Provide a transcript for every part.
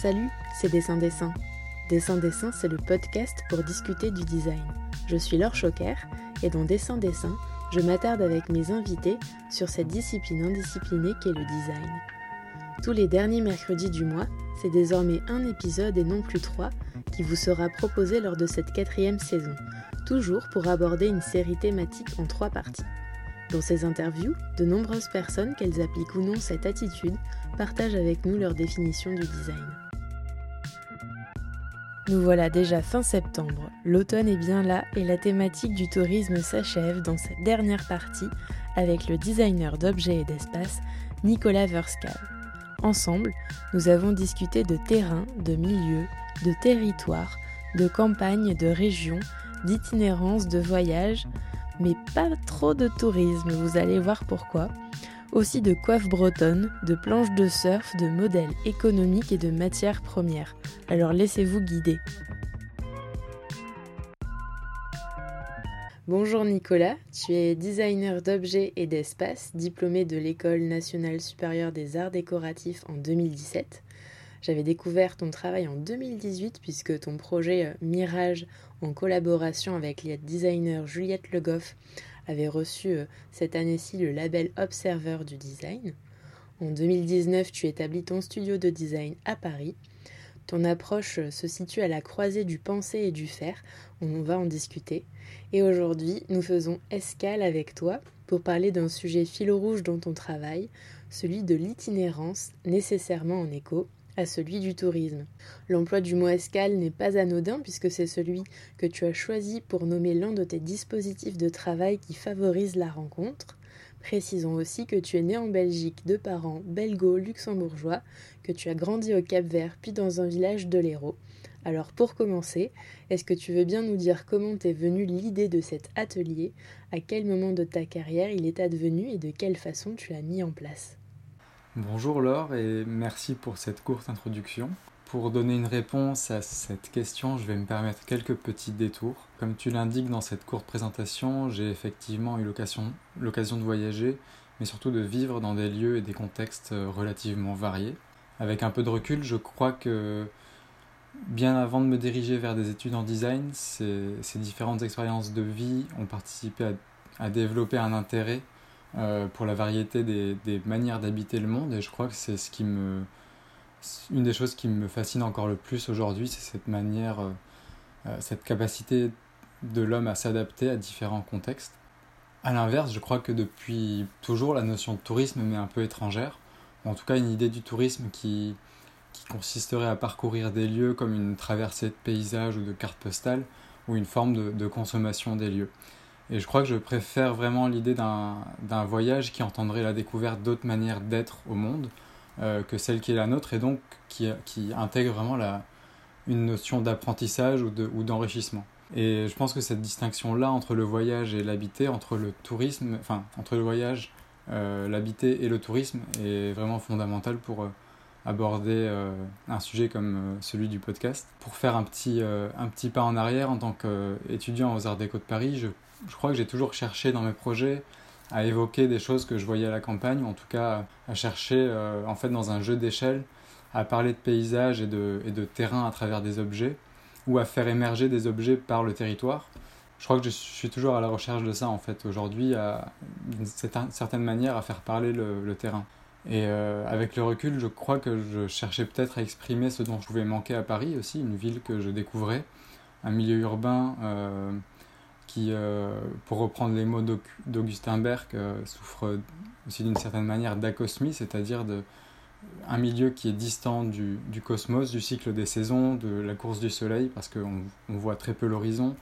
Salut, c'est Dessin Dessin. Dessin Dessin, c'est le podcast pour discuter du design. Je suis Laure Choquer et dans Dessin Dessin, je m'attarde avec mes invités sur cette discipline indisciplinée qu'est le design. Tous les derniers mercredis du mois, c'est désormais un épisode et non plus trois qui vous sera proposé lors de cette quatrième saison, toujours pour aborder une série thématique en trois parties. Dans ces interviews, de nombreuses personnes, qu'elles appliquent ou non cette attitude, partagent avec nous leur définition du design. Nous voilà déjà fin septembre, l'automne est bien là et la thématique du tourisme s'achève dans cette dernière partie avec le designer d'objets et d'espace Nicolas Verskal. Ensemble, nous avons discuté de terrain, de milieu, de territoire, de campagne, de région, d'itinérance, de voyage, mais pas trop de tourisme, vous allez voir pourquoi. Aussi de coiffes bretonnes, de planches de surf, de modèles économiques et de matières premières. Alors laissez-vous guider. Bonjour Nicolas, tu es designer d'objets et d'espace, diplômé de l'École nationale supérieure des arts décoratifs en 2017. J'avais découvert ton travail en 2018 puisque ton projet euh, Mirage en collaboration avec la designer Juliette Le Goff avait reçu euh, cette année-ci le label Observer du design. En 2019, tu établis ton studio de design à Paris. Ton approche euh, se situe à la croisée du penser et du faire, on va en discuter. Et aujourd'hui, nous faisons escale avec toi pour parler d'un sujet fil rouge dans ton travail, celui de l'itinérance, nécessairement en écho à celui du tourisme. L'emploi du mot escale n'est pas anodin puisque c'est celui que tu as choisi pour nommer l'un de tes dispositifs de travail qui favorise la rencontre. Précisons aussi que tu es né en Belgique de parents belgo-luxembourgeois, que tu as grandi au Cap Vert puis dans un village de l'Hérault. Alors pour commencer, est-ce que tu veux bien nous dire comment t'es venue l'idée de cet atelier, à quel moment de ta carrière il est advenu et de quelle façon tu l'as mis en place? Bonjour Laure et merci pour cette courte introduction. Pour donner une réponse à cette question, je vais me permettre quelques petits détours. Comme tu l'indiques dans cette courte présentation, j'ai effectivement eu l'occasion de voyager, mais surtout de vivre dans des lieux et des contextes relativement variés. Avec un peu de recul, je crois que bien avant de me diriger vers des études en design, ces, différentes expériences de vie ont participé à développer un intérêt euh, pour la variété des, manières d'habiter le monde et je crois que c'est ce qui me une des choses qui me fascine encore le plus aujourd'hui c'est cette manière euh, euh, cette capacité de l'homme à s'adapter à différents contextes. À l'inverse je crois que depuis toujours la notion de tourisme m'est un peu étrangère en tout cas une idée du tourisme qui qui consisterait à parcourir des lieux comme une traversée de paysages ou de cartes postales ou une forme de consommation des lieux et je crois que je préfère vraiment l'idée d'un voyage qui entendrait la découverte d'autres manières d'être au monde euh, que celle qui est la nôtre et donc qui, qui intègre vraiment la, une notion d'apprentissage ou d'enrichissement. et je pense que cette distinction-là entre le voyage et l'habité, entre le tourisme, enfin entre le voyage, euh, l'habité et le tourisme est vraiment fondamentale pour euh, aborder un sujet comme celui du podcast. Pour faire un petit, un petit pas en arrière en tant qu'étudiant aux Arts Déco de Paris, je je crois que j'ai toujours cherché dans mes projets à évoquer des choses que je voyais à la campagne, ou en tout cas à chercher euh, en fait dans un jeu d'échelle à parler de paysages et de, et de terrain à travers des objets, ou à faire émerger des objets par le territoire. Je crois que je suis toujours à la recherche de ça en fait aujourd'hui, d'une certaine manière à faire parler le, terrain. Et euh, avec le recul, je crois que je cherchais peut-être à exprimer ce dont je pouvais manquer à Paris aussi, une ville que je découvrais, un milieu urbain euh, qui, euh, pour reprendre les mots d'Augustin Berg, euh, souffre aussi d'une certaine manière d'acosmie, c'est-à-dire de un milieu qui est distant du, cosmos, du cycle des saisons, de la course du soleil, parce qu'on on voit très peu l'horizon,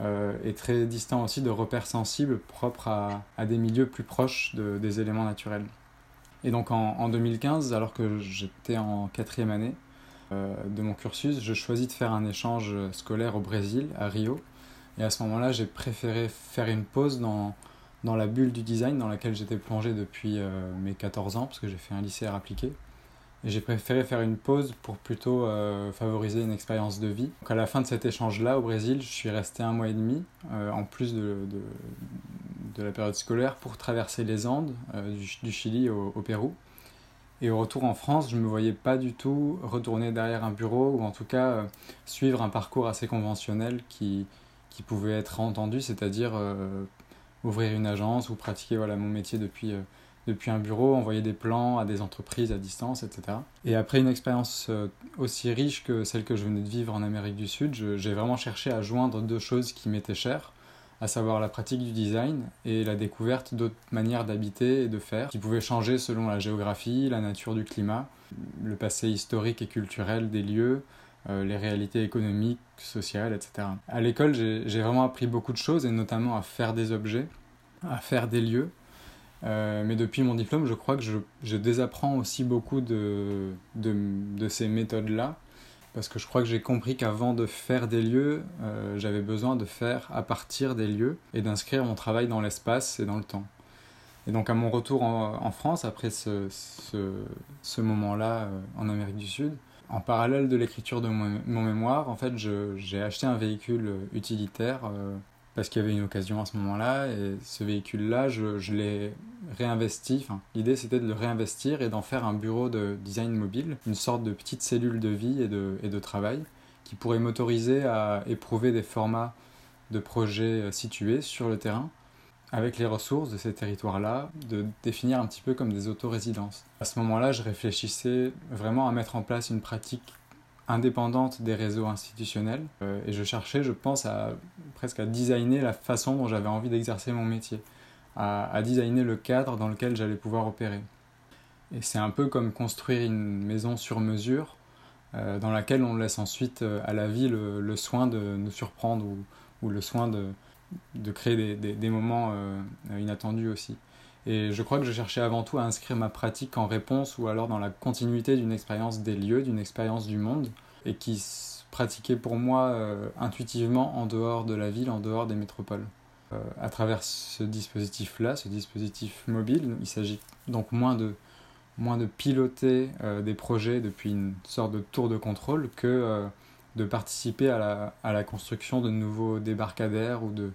euh, et très distant aussi de repères sensibles propres à, des milieux plus proches de, des éléments naturels. Et donc en 2015, alors que j'étais en quatrième année de mon cursus, je choisis de faire un échange scolaire au Brésil, à Rio, et à ce moment-là, j'ai préféré faire une pause dans, dans la bulle du design dans laquelle j'étais plongé depuis euh, mes 14 ans, parce que j'ai fait un lycée appliqué. Et j'ai préféré faire une pause pour plutôt euh, favoriser une expérience de vie. Donc à la fin de cet échange-là, au Brésil, je suis resté un mois et demi, euh, en plus de, de, la période scolaire, pour traverser les Andes, du, Chili au, au, Pérou. Et au retour en France, je ne me voyais pas du tout retourner derrière un bureau ou en tout cas suivre un parcours assez conventionnel qui, qui pouvait être entendu, c'est-à-dire euh, ouvrir une agence ou pratiquer voilà, mon métier depuis, euh, depuis un bureau, envoyer des plans à des entreprises à distance, etc. Et après une expérience aussi riche que celle que je venais de vivre en Amérique du Sud, j'ai vraiment cherché à joindre deux choses qui m'étaient chères à savoir la pratique du design et la découverte d'autres manières d'habiter et de faire, qui pouvaient changer selon la géographie, la nature du climat, le passé historique et culturel des lieux, euh, les réalités économiques, sociales, etc. À l'école, j'ai vraiment appris beaucoup de choses, et notamment à faire des objets, à faire des lieux. Euh, mais depuis mon diplôme, je crois que je, désapprends aussi beaucoup de, de, ces méthodes-là parce que je crois que j'ai compris qu'avant de faire des lieux, euh, j'avais besoin de faire à partir des lieux et d'inscrire mon travail dans l'espace et dans le temps. Et donc à mon retour en, France, après ce, ce, moment-là en Amérique du Sud, en parallèle de l'écriture de mon, mémoire, en fait, j'ai acheté un véhicule utilitaire euh, parce qu'il y avait une occasion à ce moment-là. Et ce véhicule-là, je, l'ai réinvesti. L'idée, c'était de le réinvestir et d'en faire un bureau de design mobile, une sorte de petite cellule de vie et de, et de travail qui pourrait m'autoriser à éprouver des formats de projets euh, situés sur le terrain avec les ressources de ces territoires-là, de définir un petit peu comme des autorésidences. À ce moment-là, je réfléchissais vraiment à mettre en place une pratique indépendante des réseaux institutionnels. Euh, et je cherchais, je pense, à, presque à designer la façon dont j'avais envie d'exercer mon métier, à, designer le cadre dans lequel j'allais pouvoir opérer. Et c'est un peu comme construire une maison sur mesure, euh, dans laquelle on laisse ensuite euh, à la vie le, soin de nous surprendre ou, ou le soin de, de créer des, des, moments inattendus aussi. Et je crois que je cherchais avant tout à inscrire ma pratique en réponse ou alors dans la continuité d'une expérience des lieux, d'une expérience du monde, et qui se pratiquait pour moi euh, intuitivement en dehors de la ville, en dehors des métropoles. Euh, à travers ce dispositif-là, ce dispositif mobile, il s'agit donc moins de, moins de piloter euh, des projets depuis une sorte de tour de contrôle que de participer à la, à la, construction de nouveaux débarcadères ou de,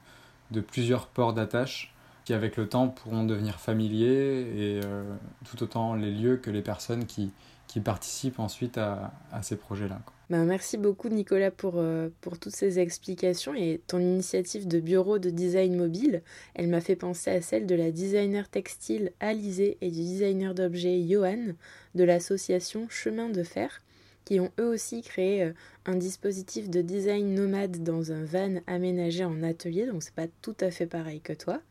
de plusieurs ports d'attache qui avec le temps pourront devenir familiers et euh, tout autant les lieux que les personnes qui, qui participent ensuite à, à ces projets-là. Ben, merci beaucoup Nicolas pour, euh, pour toutes ces explications et ton initiative de bureau de design mobile. Elle m'a fait penser à celle de la designer textile Alizé et du designer d'objets Johan de l'association Chemin de Fer qui ont eux aussi créé euh, un dispositif de design nomade dans un van aménagé en atelier, donc c'est pas tout à fait pareil que toi.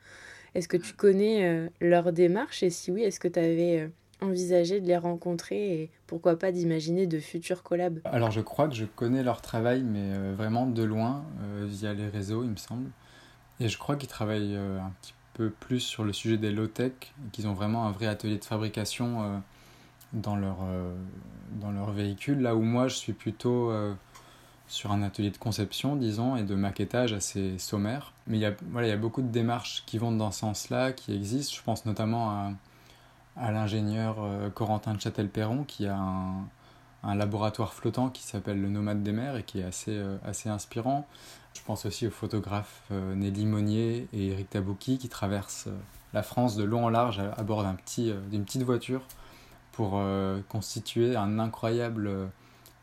Est-ce que tu connais euh, leur démarche? Et si oui, est-ce que tu avais euh, envisagé de les rencontrer et pourquoi pas d'imaginer de futurs collabs? Alors je crois que je connais leur travail, mais vraiment de loin, via les réseaux, il me semble. Et je crois qu'ils travaillent un petit peu plus sur le sujet des low-tech, qu'ils ont vraiment un vrai atelier de fabrication dans, leur, dans leur véhicule, là où moi je suis plutôt sur un atelier de conception, disons, et de maquettage assez sommaire. Mais il y a, voilà, il y a beaucoup de démarches qui vont dans ce sens-là, qui existent. Je pense notamment à, l'ingénieur euh, Corentin de Châtel-Perron, qui a un, laboratoire flottant qui s'appelle le Nomade des mers et qui est assez, euh, assez inspirant. Je pense aussi aux photographes euh, Nelly Monnier et Eric Tabouki qui traversent la France de long en large à, bord d'un petit, d'une petite voiture pour constituer un incroyable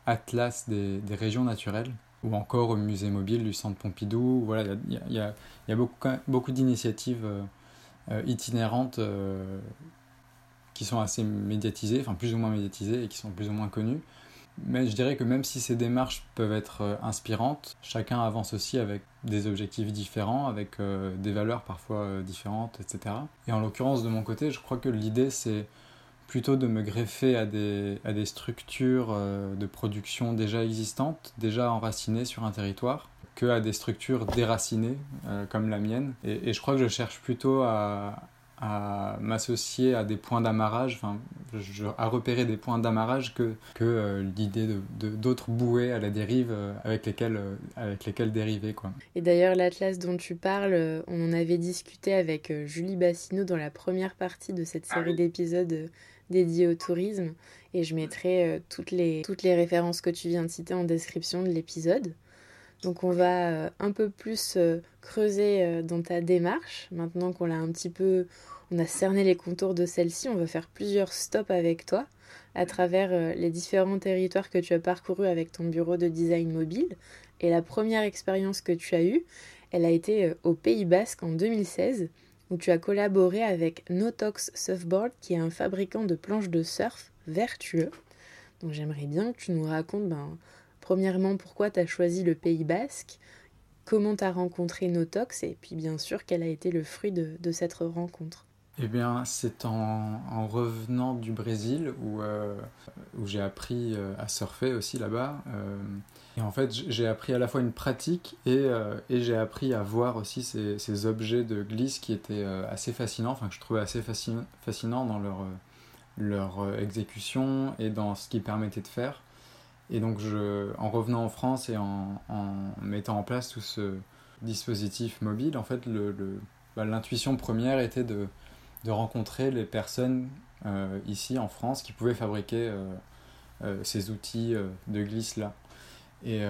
atlas des, régions naturelles, ou encore au musée mobile du Centre Pompidou. Voilà, il y a, beaucoup, beaucoup d'initiatives euh, euh, itinérantes euh, qui sont assez médiatisées, enfin plus ou moins médiatisées et qui sont plus ou moins connues. Mais je dirais que même si ces démarches peuvent être inspirantes, chacun avance aussi avec des objectifs différents, avec des valeurs parfois différentes, etc. Et en l'occurrence, de mon côté, je crois que l'idée, c'est plutôt de me greffer à des, à des structures euh, de production déjà existantes, déjà enracinées sur un territoire, que à des structures déracinées euh, comme la mienne. Et, et, je crois que je cherche plutôt à, à m'associer à des points d'amarrage, enfin, à repérer des points d'amarrage que, que euh, l'idée de, d'autres bouées à la dérive avec, lesquelles, avec lesquelles dériver. Quoi. Et d'ailleurs, l'Atlas dont tu parles, on en avait discuté avec Julie Bassino dans la première partie de cette série ah d'épisodes dédié au tourisme et je mettrai euh, toutes, les, toutes les références que tu viens de citer en description de l'épisode. Donc on va euh, un peu plus euh, creuser dans ta démarche. Maintenant qu'on l'a un petit peu, on a cerné les contours de celle-ci, on va faire plusieurs stops avec toi à travers les différents territoires que tu as parcourus avec ton bureau de design mobile. Et la première expérience que tu as eue, elle a été au Pays Basque en 2016, où tu as collaboré avec Notox Surfboard, qui est un fabricant de planches de surf vertueux. Donc j'aimerais bien que tu nous racontes, ben, premièrement, pourquoi tu as choisi le Pays Basque, comment tu as rencontré Notox, et puis bien sûr, quel a été le fruit de cette rencontre. Eh bien, c'est en, revenant du Brésil où, euh, j'ai appris euh, à surfer aussi là-bas. Euh, et en fait, j'ai appris à la fois une pratique et, j'ai appris à voir aussi ces, objets de glisse qui étaient assez fascinants, enfin que je trouvais assez fascinants dans leur, exécution et dans ce qu'ils permettaient de faire. Et donc, en revenant en France et en, mettant en place tout ce dispositif mobile, en fait, bah, l'intuition première était de de rencontrer les personnes euh, ici en France qui pouvaient fabriquer euh, euh, ces outils de glisse là. Et,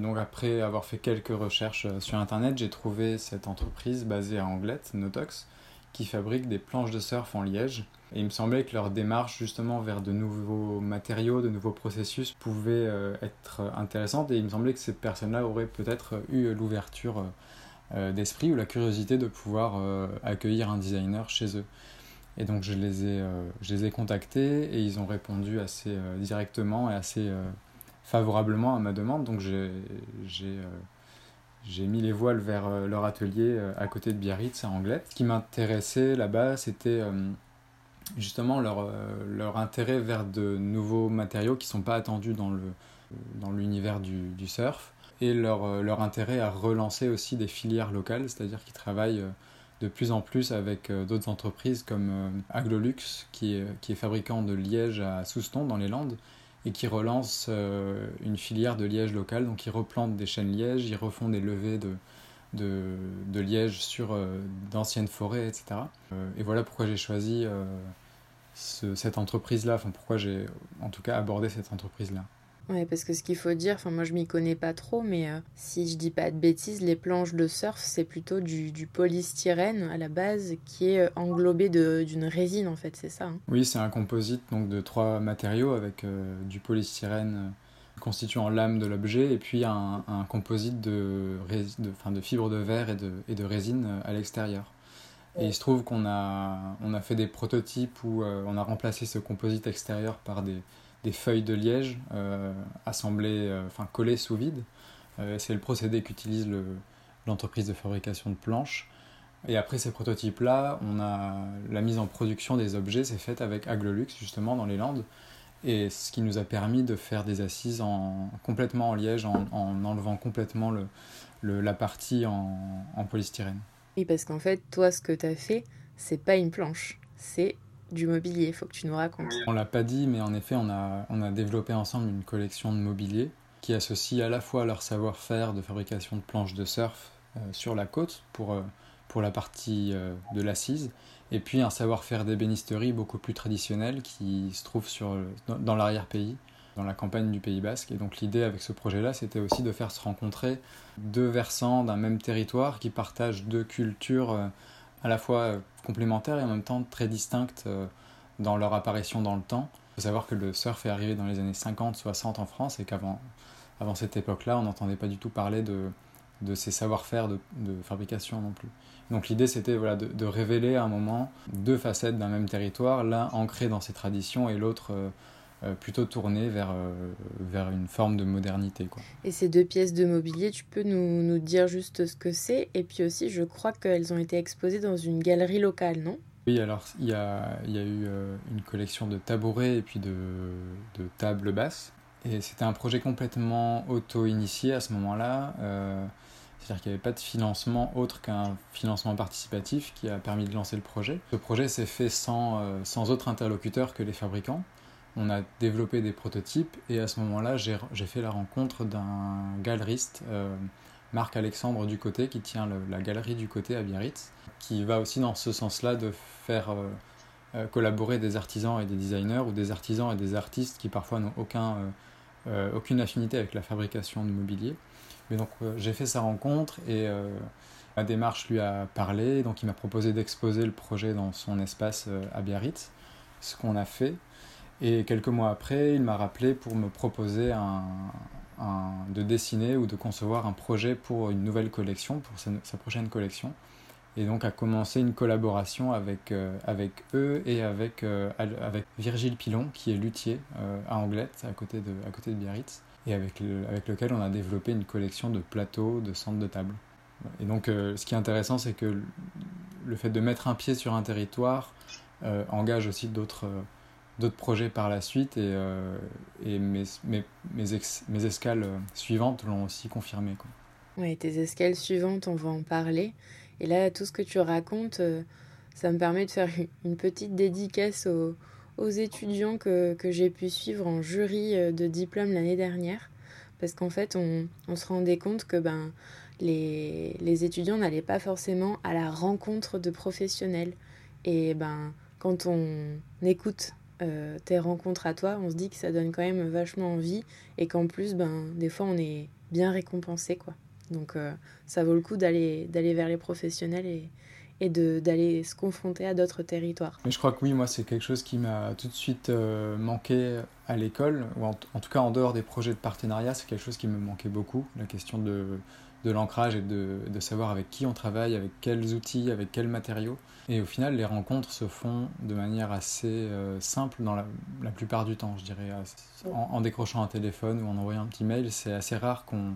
donc après avoir fait quelques recherches sur internet, j'ai trouvé cette entreprise basée à Anglette, Notox, qui fabrique des planches de surf en liège. Et il me semblait que leur démarche justement vers de nouveaux matériaux, de nouveaux processus pouvait être intéressante. Et il me semblait que ces personnes-là auraient peut-être eu l'ouverture d'esprit ou la curiosité de pouvoir euh, accueillir un designer chez eux. Et donc je les ai, euh, je les ai contactés et ils ont répondu assez directement et assez favorablement à ma demande. Donc j'ai mis les voiles vers leur atelier à côté de Biarritz à Anglette. Ce qui m'intéressait là-bas, c'était justement leur, leur intérêt vers de nouveaux matériaux qui ne sont pas attendus dans l'univers dans du, du surf et leur, euh, leur intérêt à relancer aussi des filières locales, c'est-à-dire qu'ils travaillent euh, de plus en plus avec euh, d'autres entreprises comme Aglolux, qui est, qui est fabricant de liège à Souston dans les Landes, et qui relance une filière de liège local. Donc ils replantent des chênes liège, ils refont des levées de, de, de liège sur d'anciennes forêts, etc. et voilà pourquoi j'ai choisi cette entreprise-là, enfin pourquoi j'ai en tout cas abordé cette entreprise-là. Ouais, parce que ce qu'il faut dire, enfin moi je m'y connais pas trop, mais euh, si je dis pas de bêtises, les planches de surf c'est plutôt du, polystyrène à la base qui est euh, englobé d'une résine en fait, c'est ça hein Oui, c'est un composite donc de trois matériaux avec euh, du polystyrène constituant l'âme de l'objet et puis un, un composite de, de, fin, de fibres de verre et de, et de résine à l'extérieur. Et il se trouve qu'on a, on a fait des prototypes où on a remplacé ce composite extérieur par des, des feuilles de liège euh, assemblées, euh, enfin collées sous vide. Euh, c'est le procédé qu'utilise l'entreprise de fabrication de planches. Et après ces prototypes-là, on a la mise en production des objets, c'est fait avec Aglolux justement dans les Landes, et ce qui nous a permis de faire des assises en, complètement en liège, en, enlevant complètement la partie en, en polystyrène. Oui, parce qu'en fait, toi, ce que tu as fait, c'est pas une planche, c'est du mobilier, il faut que tu nous racontes. On l'a pas dit, mais en effet, on a, on a développé ensemble une collection de mobilier qui associe à la fois leur savoir-faire de fabrication de planches de surf euh, sur la côte pour, euh, pour la partie euh, de l'assise, et puis un savoir-faire d'ébénisterie beaucoup plus traditionnel qui se trouve sur, dans, l'arrière-pays, dans la campagne du Pays Basque. Et donc l'idée avec ce projet-là, c'était aussi de faire se rencontrer deux versants d'un même territoire qui partagent deux cultures à la fois euh, complémentaires et en même temps très distinctes euh, dans leur apparition dans le temps. Il faut savoir que le surf est arrivé dans les années 50-60 en France et qu'avant avant cette époque-là, on n'entendait pas du tout parler de, de ces savoir-faire de, de, fabrication non plus. Donc l'idée c'était voilà, de, de, révéler à un moment deux facettes d'un même territoire, l'un ancré dans ses traditions et l'autre euh, euh, plutôt tourné vers, euh, vers une forme de modernité. Quoi. Et ces deux pièces de mobilier, tu peux nous, nous dire juste ce que c'est? Et puis aussi, je crois qu'elles ont été exposées dans une galerie locale, non? Oui, alors il y a, y a, eu euh, une collection de tabourets et puis de, de tables basses. Et c'était un projet complètement auto-initié à ce moment-là. C'est-à-dire qu'il n'y avait pas de financement autre qu'un financement participatif qui a permis de lancer le projet. Ce projet s'est fait sans, sans autre interlocuteur que les fabricants on a développé des prototypes et à ce moment-là, j'ai fait la rencontre d'un galeriste, euh, Marc-Alexandre Ducoté, qui tient la galerie du côté à Biarritz, qui va aussi dans ce sens-là de faire euh, euh, collaborer des artisans et des designers ou des artisans et des artistes qui parfois n'ont aucun, aucune affinité avec la fabrication de mobilier. Mais donc j'ai fait sa rencontre et ma démarche lui a parlé, donc il m'a proposé d'exposer le projet dans son espace à Biarritz, ce qu'on a fait. Et quelques mois après, il m'a rappelé pour me proposer de dessiner ou de concevoir un projet pour une nouvelle collection, pour sa, prochaine collection. Et donc a commencé une collaboration avec, euh, eux et avec, euh, avec Virgile Pilon, qui est luthier euh, à Anglette, à côté de, à côté de Biarritz, et avec lequel on a développé une collection de plateaux, de centres de table. Et donc ce qui est intéressant, c'est que le fait de mettre un pied sur un territoire engage aussi d'autres d'autres projets par la suite et, euh, mes, mes, mes, escales suivantes l'ont aussi confirmé. Quoi. Oui, tes escales suivantes, on va en parler. Et là, tout ce que tu racontes, euh, ça me permet de faire une petite dédicace aux, aux étudiants que, que j'ai pu suivre en jury euh, de diplôme l'année dernière. Parce qu'en fait, on, on, se rendait compte que ben, les, les étudiants n'allaient pas forcément à la rencontre de professionnels. Et ben, quand on écoute euh, tes rencontres à toi, on se dit que ça donne quand même vachement envie et qu'en plus, ben, des fois, on est bien récompensé. quoi. Donc euh, ça vaut le coup d'aller vers les professionnels et, et d'aller se confronter à d'autres territoires. Mais je crois que oui, moi, c'est quelque chose qui m'a tout de suite euh, manqué à l'école, ou en, tout cas en dehors des projets de partenariat, c'est quelque chose qui me manquait beaucoup, la question de, de l'ancrage et de, de, savoir avec qui on travaille, avec quels outils, avec quels matériaux. Et au final, les rencontres se font de manière assez euh, simple dans la, la, plupart du temps, je dirais. En, décrochant un téléphone ou en envoyant un petit mail, c'est assez rare qu'on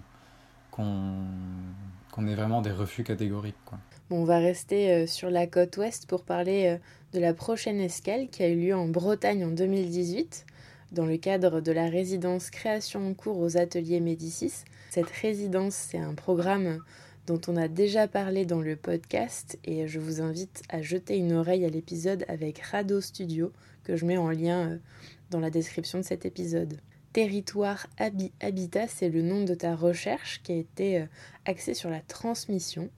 qu'on ait vraiment des refus catégoriques. Quoi. Bon, on va rester euh, sur la côte ouest pour parler euh, de la prochaine escale qui a eu lieu en Bretagne en 2018 dans le cadre de la résidence création en cours aux ateliers Médicis. Cette résidence, c'est un programme dont on a déjà parlé dans le podcast et je vous invite à jeter une oreille à l'épisode avec Rado Studio que je mets en lien euh, dans la description de cet épisode. Territoire Habitat, c'est le nom de ta recherche qui a été euh, axée sur la transmission.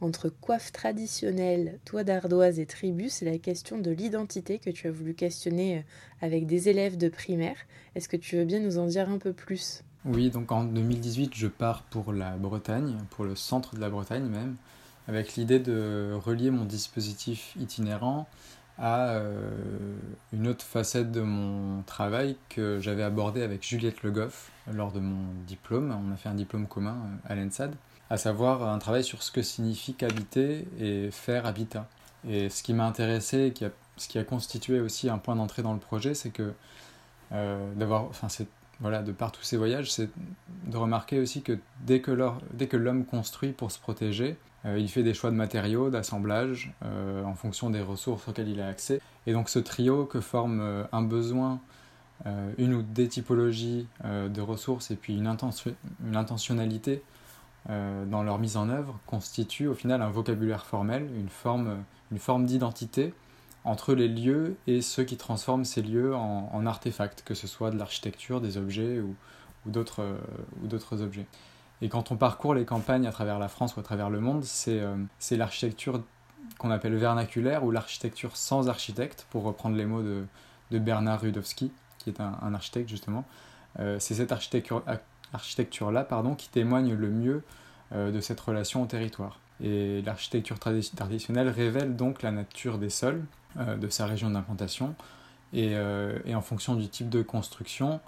Entre coiffe traditionnelle, toit d'ardoise et tribu, c'est la question de l'identité que tu as voulu questionner euh, avec des élèves de primaire. Est-ce que tu veux bien nous en dire un peu plus? Oui, donc en 2018, je pars pour la Bretagne, pour le centre de la Bretagne même, avec l'idée de relier mon dispositif itinérant à euh, une autre facette de mon travail que j'avais abordé avec Juliette Le Goff lors de mon diplôme. On a fait un diplôme commun euh, à l'ENSAD, à savoir un travail sur ce que signifie qu'habiter et faire habitat. Et ce qui m'a intéressé, a, ce qui a constitué aussi un point d'entrée dans le projet, c'est que euh, d'avoir, enfin, voilà, de par tous ces voyages, c'est de remarquer aussi que dès que l'homme construit pour se protéger, euh, il fait des choix de matériaux, d'assemblage, euh, en fonction des ressources auxquelles il a accès. Et donc ce trio que forme euh, un besoin, une ou des typologies de ressources et puis une, intentionnalité dans leur mise en œuvre constitue au final un vocabulaire formel, une forme, une forme d'identité entre les lieux et ceux qui transforment ces lieux en, artefacts, que ce soit de l'architecture, des objets ou, ou d'autres objets. Et quand on parcourt les campagnes à travers la France ou à travers le monde, c'est euh, l'architecture qu'on appelle vernaculaire ou l'architecture sans architecte, pour reprendre les mots de, de Bernard Rudowski, qui est un, architecte justement. Euh, c'est cette architecture-là qui témoigne le mieux euh, de cette relation au territoire. Et l'architecture traditionnelle révèle donc la nature des sols, de sa région d'implantation, et, et, en fonction du type de construction,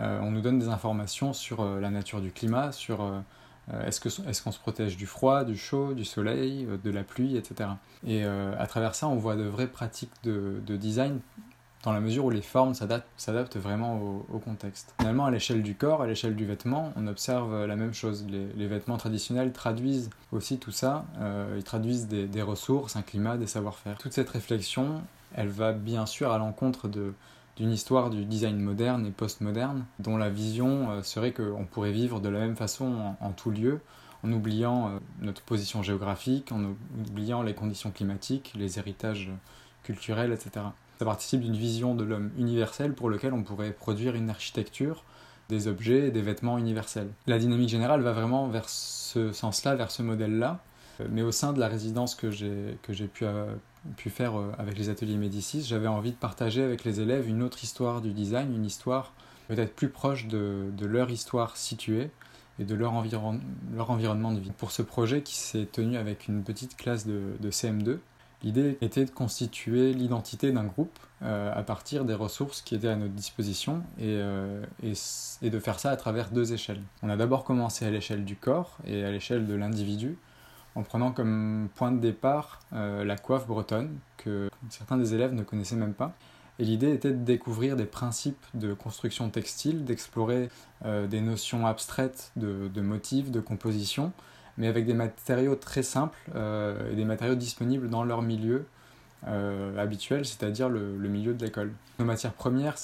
euh, on nous donne des informations sur euh, la nature du climat, sur euh, est-ce qu'on se protège du froid, du chaud, du soleil, de la pluie, etc. Et à travers ça, on voit de vraies pratiques de, design dans la mesure où les formes s'adaptent vraiment au, contexte. Finalement, à l'échelle du corps, à l'échelle du vêtement, on observe la même chose. Les, vêtements traditionnels traduisent aussi tout ça, ils traduisent des, ressources, un climat, des savoir-faire. Toute cette réflexion, elle va bien sûr à l'encontre d'une histoire du design moderne et postmoderne, dont la vision euh, serait qu'on pourrait vivre de la même façon en, tout lieu, en oubliant euh, notre position géographique, en oubliant les conditions climatiques, les héritages culturels, etc. Ça participe d'une vision de l'homme universel pour lequel on pourrait produire une architecture, des objets et des vêtements universels. La dynamique générale va vraiment vers ce sens-là, vers ce modèle-là, euh, mais au sein de la résidence que j'ai pu, pu faire euh, avec les ateliers Médicis, j'avais envie de partager avec les élèves une autre histoire du design, une histoire peut-être plus proche de, leur histoire située et de leur, environ, leur environnement de vie. Pour ce projet qui s'est tenu avec une petite classe de CM2, L'idée était de constituer l'identité d'un groupe euh, à partir des ressources qui étaient à notre disposition euh, et, de faire ça à travers deux échelles. On a d'abord commencé à l'échelle du corps et à l'échelle de l'individu en prenant comme point de départ euh, la coiffe bretonne que certains des élèves ne connaissaient même pas. Et l'idée était de découvrir des principes de construction textile, d'explorer des notions abstraites de, de, motifs, de composition, mais avec des matériaux très simples et des matériaux disponibles dans leur milieu euh, habituel, c'est-à-dire le, milieu de l'école. Nos matières premières,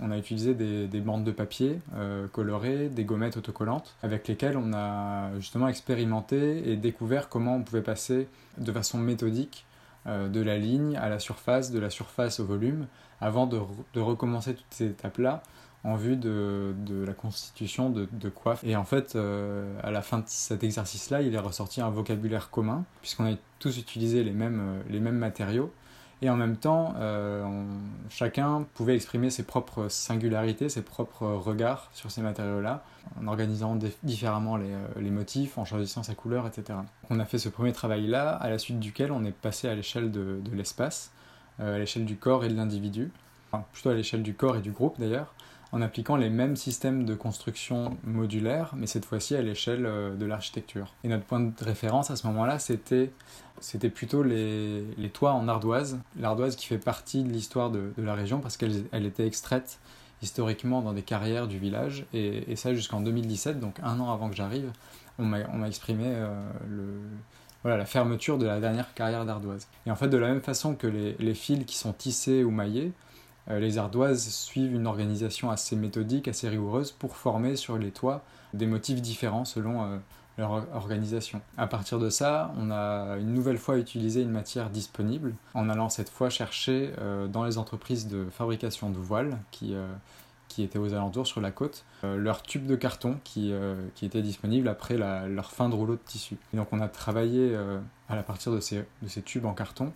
on a utilisé des, bandes de papier euh, colorées, des gommettes autocollantes, avec lesquelles on a justement expérimenté et découvert comment on pouvait passer de façon méthodique euh, de la ligne à la surface, de la surface au volume, avant de recommencer toutes ces étapes-là en vue de, la constitution de, de, coiffe. Et en fait, euh, à la fin de cet exercice-là, il est ressorti un vocabulaire commun, puisqu'on a tous utilisé les mêmes, euh, matériaux. Et en même temps, euh, chacun pouvait exprimer ses propres singularités, ses propres regards sur ces matériaux-là, en organisant différemment les, motifs, en choisissant sa couleur, etc. On a fait ce premier travail-là, à la suite duquel on est passé à l'échelle de l'espace, à l'échelle du corps et de l'individu, enfin, plutôt à l'échelle du corps et du groupe d'ailleurs, en appliquant les mêmes systèmes de construction modulaire, mais cette fois-ci à l'échelle euh, de l'architecture. Et notre point de référence à ce moment-là, c'était, plutôt les, toits en ardoise. L'ardoise qui fait partie de l'histoire de, la région parce qu'elle elle était extraite historiquement dans des carrières du village, et, ça jusqu'en 2017, donc un an avant que j'arrive, on m'a, exprimé euh, voilà, la fermeture de la dernière carrière d'ardoise. Et en fait, de la même façon que les, les fils qui sont tissés ou maillés, les ardoises suivent une organisation assez méthodique, assez rigoureuse pour former sur les toits des motifs différents selon euh, leur organisation. À partir de ça, on a une nouvelle fois utilisé une matière disponible en allant cette fois chercher euh, dans les entreprises de fabrication de voiles qui, qui étaient aux alentours sur la côte, leur tube de carton qui, qui était disponible après leur fin de rouleau de tissu. donc on a travaillé à partir de ces, de ces tubes en carton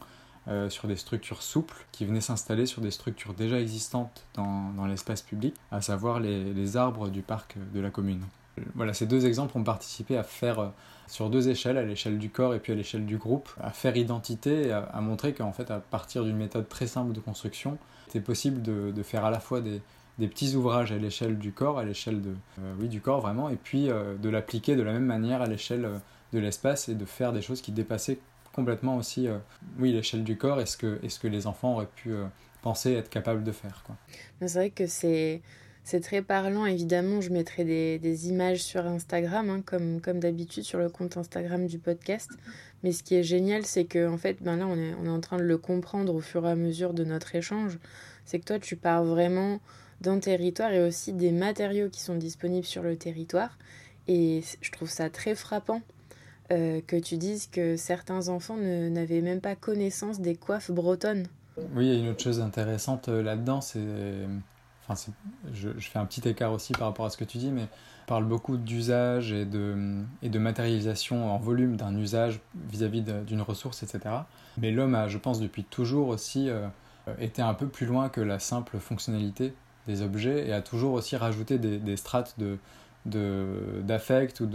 euh, sur des structures souples qui venaient s'installer sur des structures déjà existantes dans, dans l'espace public, à savoir les, les, arbres du parc de la commune. Voilà, ces deux exemples ont participé à faire, euh, sur deux échelles, à l'échelle du corps et puis à l'échelle du groupe, à faire identité et à, montrer qu'en fait, à partir d'une méthode très simple de construction, c'était possible de, de, faire à la fois des, des petits ouvrages à l'échelle du corps, à l'échelle de, euh, oui, du corps vraiment, et puis de l'appliquer de la même manière à l'échelle de l'espace et de faire des choses qui dépassaient complètement aussi, euh, oui, l'échelle du corps et ce que, est ce que les enfants auraient pu euh, penser être capables de faire. C'est vrai que c'est, c'est très parlant. Évidemment, je mettrai des, des images sur Instagram, hein, comme, comme d'habitude sur le compte Instagram du podcast. Mais ce qui est génial, c'est que en fait, ben là, on est, on est en train de le comprendre au fur et à mesure de notre échange. C'est que toi, tu pars vraiment d'un territoire et aussi des matériaux qui sont disponibles sur le territoire. Et je trouve ça très frappant euh, que tu dises que certains enfants n'avaient même pas connaissance des coiffes bretonnes. Oui, il y a une autre chose intéressante euh, là-dedans, c'est... Enfin, je, fais un petit écart aussi par rapport à ce que tu dis, mais on parle beaucoup d'usage et de, matérialisation en volume d'un usage vis-à-vis d'une ressource, etc. Mais l'homme a, je pense, depuis toujours aussi euh, été un peu plus loin que la simple fonctionnalité des objets et a toujours aussi rajouté des strates de, d'affect ou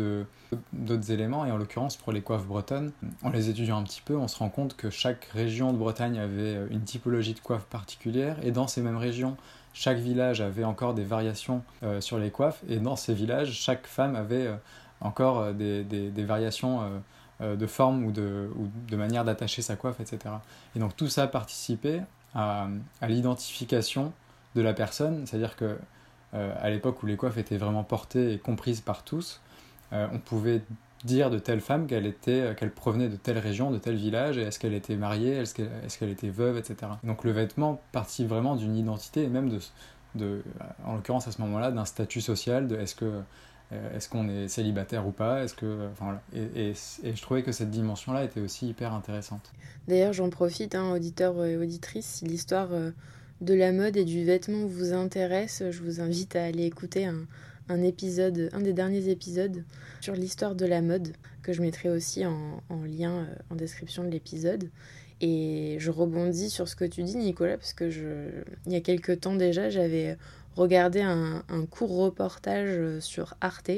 d'autres éléments. Et en l'occurrence, pour les coiffes bretonnes, en les étudiant un petit peu, on se rend compte que chaque région de Bretagne avait une typologie de coiffe particulière. Et dans ces mêmes régions, chaque village avait encore des variations euh, sur les coiffes. Et dans ces villages, chaque femme avait euh, encore euh, des, des, variations de forme ou de, ou de manière d'attacher sa coiffe, etc. Et donc tout ça participait à, à l'identification de la personne, c'est-à-dire que à l'époque où les coiffes étaient vraiment portées et comprises par tous, euh, on pouvait dire de telle femme qu'elle était euh, qu'elle provenait de telle région, de tel village, et est-ce qu'elle était mariée, est-ce qu'elle était veuve, etc. Donc le vêtement partit vraiment d'une identité et même de, en l'occurrence à ce moment-là, d'un statut social, de est-ce que est-ce qu'on est célibataire ou pas Est-ce que, enfin, et, et, je trouvais que cette dimension-là était aussi hyper intéressante. D'ailleurs, j'en profite, hein, auditeur et auditrice, si l'histoire de la mode et du vêtement vous intéresse, je vous invite à aller écouter un, épisode, un des derniers épisodes sur l'histoire de la mode, que je mettrai aussi en, en lien euh, en description de l'épisode. Et je rebondis sur ce que tu dis, Nicolas, parce que je, il y a quelques temps déjà, j'avais regardé un, court reportage sur Arte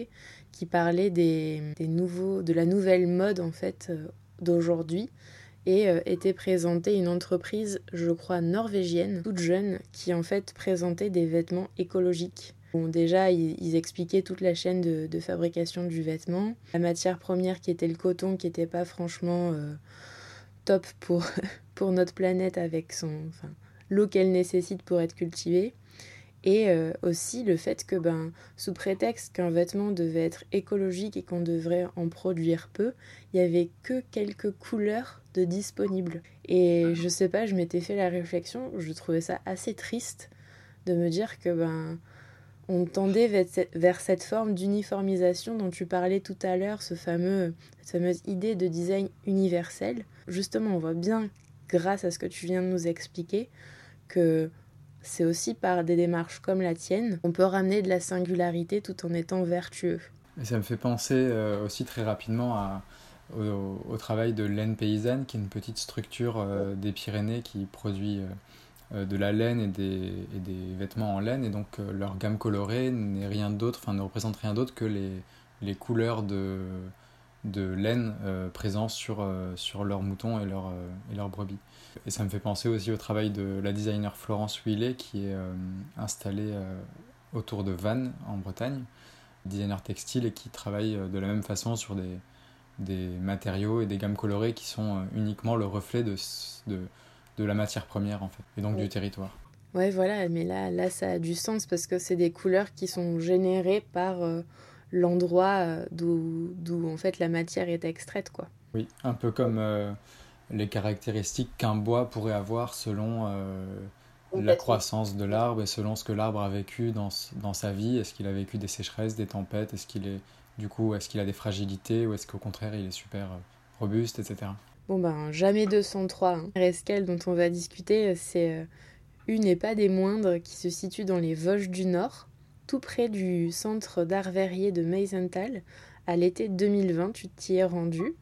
qui parlait des, des, nouveaux, de la nouvelle mode en fait euh, d'aujourd'hui et était présentée une entreprise, je crois, norvégienne, toute jeune, qui en fait présentait des vêtements écologiques. Bon, déjà, ils, expliquaient toute la chaîne de, fabrication du vêtement, la matière première qui était le coton, qui n'était pas franchement top pour, pour notre planète avec son, enfin, l'eau qu'elle nécessite pour être cultivée. Et euh, aussi le fait que, ben, sous prétexte qu'un vêtement devait être écologique et qu'on devrait en produire peu, il n'y avait que quelques couleurs de disponibles. Et je sais pas, je m'étais fait la réflexion, je trouvais ça assez triste de me dire que, ben, on tendait vers cette forme d'uniformisation dont tu parlais tout à l'heure, ce fameux, cette fameuse idée de design universel. Justement, on voit bien, grâce à ce que tu viens de nous expliquer, que c'est aussi par des démarches comme la tienne qu'on peut ramener de la singularité tout en étant vertueux. Et ça me fait penser euh, aussi très rapidement au, travail de Laine Paysanne, qui est une petite structure euh, des Pyrénées qui produit euh, de la laine et des, vêtements en laine, et donc leur gamme colorée n'est rien d'autre, enfin ne représente rien d'autre que les couleurs de, de laine euh, présentes sur, sur leurs moutons et leurs et leurs brebis. Et ça me fait penser aussi au travail de la designer Florence Huillet qui est installée autour de Vannes en Bretagne, designer textile et qui travaille de la même façon sur des, des matériaux et des gammes colorées qui sont uniquement le reflet de, de de la matière première en fait, et donc du territoire. Ouais, voilà, mais là, là, ça a du sens parce que c'est des couleurs qui sont générées par euh, l'endroit euh, d'où, en fait la matière est extraite, quoi. Oui, un peu comme euh, les caractéristiques qu'un bois pourrait avoir selon la croissance de l'arbre et selon ce que l'arbre a vécu dans, dans sa vie. Est-ce qu'il a vécu des sécheresses, des tempêtes? Est-ce qu'il est, du coup, est-ce qu'il a des fragilités ou est-ce qu'au contraire il est super robuste, etc. Bon ben jamais 203. Hein. Dont on va discuter, c'est euh, une et pas des moindres qui se situe dans les Vosges du Nord, tout près du centre d'art verrier de Meisenthal. À l'été 2020, tu t'y es rendu.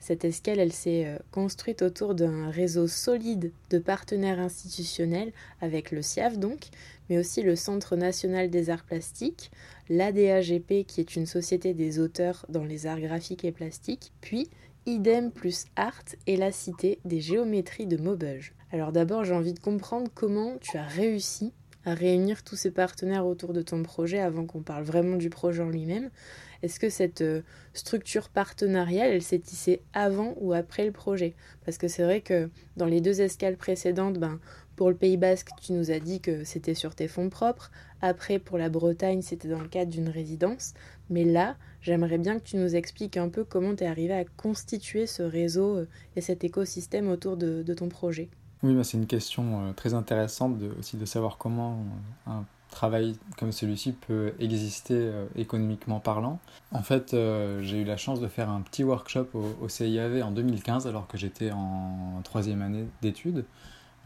Cette escale, elle s'est euh, construite autour d'un réseau solide de partenaires institutionnels, avec le CIAF donc, mais aussi le Centre national des arts plastiques, l'ADAGP qui est une société des auteurs dans les arts graphiques et plastiques, puis idem plus art et la cité des géométries de Maubeuge. Alors d'abord j'ai envie de comprendre comment tu as réussi à réunir tous ces partenaires autour de ton projet avant qu'on parle vraiment du projet en lui-même. Est-ce que cette euh, structure partenariale, elle s'est tissée avant ou après le projet? Parce que c'est vrai que dans les deux escales précédentes, ben, pour le Pays Basque, tu nous as dit que c'était sur tes fonds propres. Après, pour la Bretagne, c'était dans le cadre d'une résidence. Mais là, j'aimerais bien que tu nous expliques un peu comment tu es arrivé à constituer ce réseau euh, et cet écosystème autour de, ton projet. Oui, bah, c'est une question euh, très intéressante aussi de savoir comment euh, un travail comme celui-ci peut exister économiquement parlant. En fait, j'ai eu la chance de faire un petit workshop au, CIAV en 2015 alors que j'étais en troisième année d'études.